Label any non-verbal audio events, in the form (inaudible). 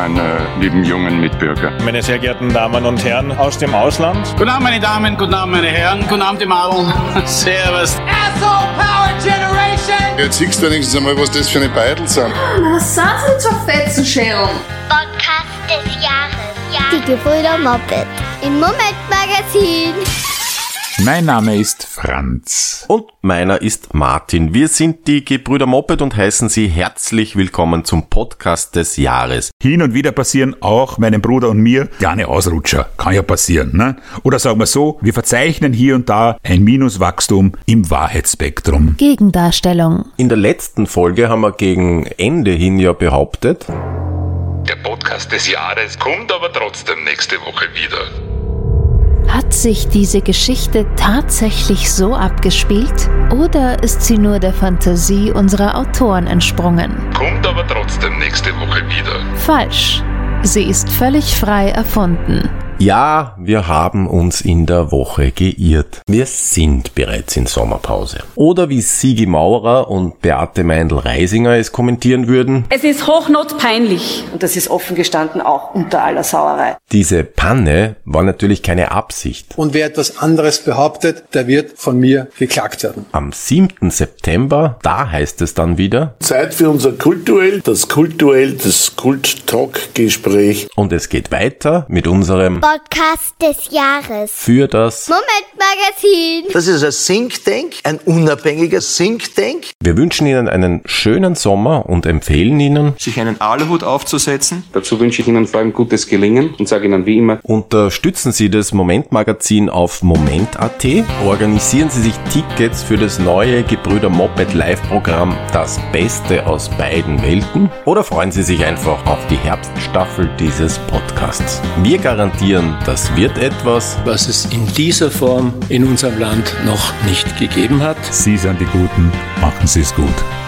meine lieben jungen Mitbürger. Meine sehr geehrten Damen und Herren aus dem Ausland. Guten Abend, meine Damen, guten Abend, meine Herren, guten Abend, die Madeln. (laughs) Servus. Asshole Power Generation! Jetzt siehst du wenigstens einmal, was das für eine Beidel sind. Was sind denn so Fetzenschälen? Podcast des Jahres. Ja. Die Gebrüder Moped im Momentmagazin. Mein Name ist Franz. Und meiner ist Martin. Wir sind die Gebrüder Moped und heißen Sie herzlich willkommen zum Podcast des Jahres. Hin und wieder passieren auch meinem Bruder und mir kleine Ausrutscher. Kann ja passieren, ne? Oder sagen wir so, wir verzeichnen hier und da ein Minuswachstum im Wahrheitsspektrum. Gegendarstellung. In der letzten Folge haben wir gegen Ende hin ja behauptet, der Podcast des Jahres kommt aber trotzdem nächste Woche wieder. Hat sich diese Geschichte tatsächlich so abgespielt oder ist sie nur der Fantasie unserer Autoren entsprungen? Kommt aber trotzdem nächste Woche wieder. Falsch. Sie ist völlig frei erfunden. Ja, wir haben uns in der Woche geirrt. Wir sind bereits in Sommerpause. Oder wie Sigi Maurer und Beate Meindl-Reisinger es kommentieren würden. Es ist hochnotpeinlich. Und das ist offen gestanden auch unter aller Sauerei. Diese Panne war natürlich keine Absicht. Und wer etwas anderes behauptet, der wird von mir geklagt werden. Am 7. September, da heißt es dann wieder. Zeit für unser Kultuell, das Kultuell, das Kult-Talk-Gespräch. Und es geht weiter mit unserem Podcast des Jahres. Für das Momentmagazin. Das ist ein Think Tank, ein unabhängiger Think Tank. Wir wünschen Ihnen einen schönen Sommer und empfehlen Ihnen, sich einen Aluhut aufzusetzen. Dazu wünsche ich Ihnen vor allem gutes Gelingen und sage Ihnen wie immer, unterstützen Sie das Momentmagazin auf moment.at, organisieren Sie sich Tickets für das neue Gebrüder Moped Live-Programm Das Beste aus beiden Welten oder freuen Sie sich einfach auf die Herbststaffel dieses Podcasts. Wir garantieren, das wird etwas, was es in dieser Form in unserem Land noch nicht gegeben hat. Sie sind die Guten, machen Sie es gut.